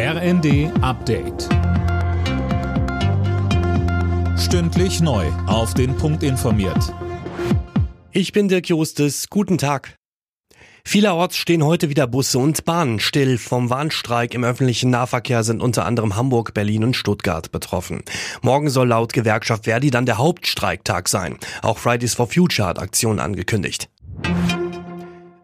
RND Update. Stündlich neu. Auf den Punkt informiert. Ich bin Dirk Jostes. Guten Tag. Vielerorts stehen heute wieder Busse und Bahnen still. Vom Warnstreik im öffentlichen Nahverkehr sind unter anderem Hamburg, Berlin und Stuttgart betroffen. Morgen soll laut Gewerkschaft Verdi dann der Hauptstreiktag sein. Auch Fridays for Future hat Aktionen angekündigt.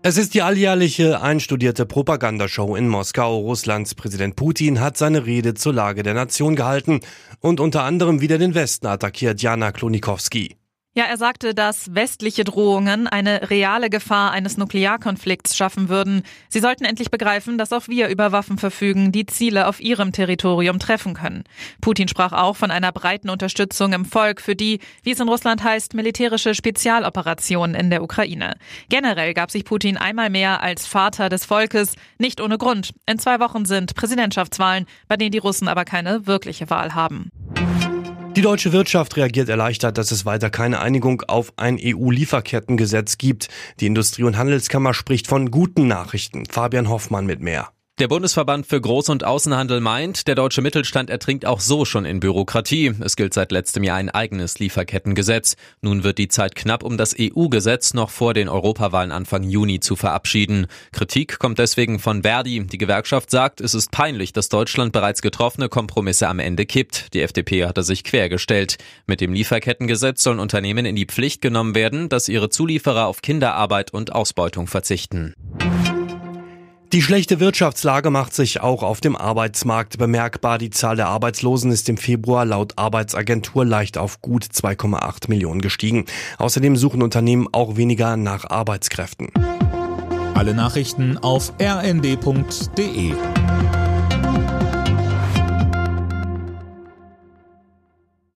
Es ist die alljährliche einstudierte Propagandashow in Moskau. Russlands Präsident Putin hat seine Rede zur Lage der Nation gehalten und unter anderem wieder den Westen attackiert Jana Klonikowski. Ja, er sagte, dass westliche Drohungen eine reale Gefahr eines Nuklearkonflikts schaffen würden. Sie sollten endlich begreifen, dass auch wir über Waffen verfügen, die Ziele auf ihrem Territorium treffen können. Putin sprach auch von einer breiten Unterstützung im Volk für die, wie es in Russland heißt, militärische Spezialoperationen in der Ukraine. Generell gab sich Putin einmal mehr als Vater des Volkes, nicht ohne Grund. In zwei Wochen sind Präsidentschaftswahlen, bei denen die Russen aber keine wirkliche Wahl haben. Die deutsche Wirtschaft reagiert erleichtert, dass es weiter keine Einigung auf ein EU-Lieferkettengesetz gibt. Die Industrie- und Handelskammer spricht von guten Nachrichten. Fabian Hoffmann mit mehr. Der Bundesverband für Groß- und Außenhandel meint, der deutsche Mittelstand ertrinkt auch so schon in Bürokratie. Es gilt seit letztem Jahr ein eigenes Lieferkettengesetz. Nun wird die Zeit knapp, um das EU-Gesetz noch vor den Europawahlen Anfang Juni zu verabschieden. Kritik kommt deswegen von Verdi. Die Gewerkschaft sagt, es ist peinlich, dass Deutschland bereits getroffene Kompromisse am Ende kippt. Die FDP hatte sich quergestellt. Mit dem Lieferkettengesetz sollen Unternehmen in die Pflicht genommen werden, dass ihre Zulieferer auf Kinderarbeit und Ausbeutung verzichten. Die schlechte Wirtschaftslage macht sich auch auf dem Arbeitsmarkt bemerkbar. Die Zahl der Arbeitslosen ist im Februar laut Arbeitsagentur leicht auf gut 2,8 Millionen gestiegen. Außerdem suchen Unternehmen auch weniger nach Arbeitskräften. Alle Nachrichten auf rnd.de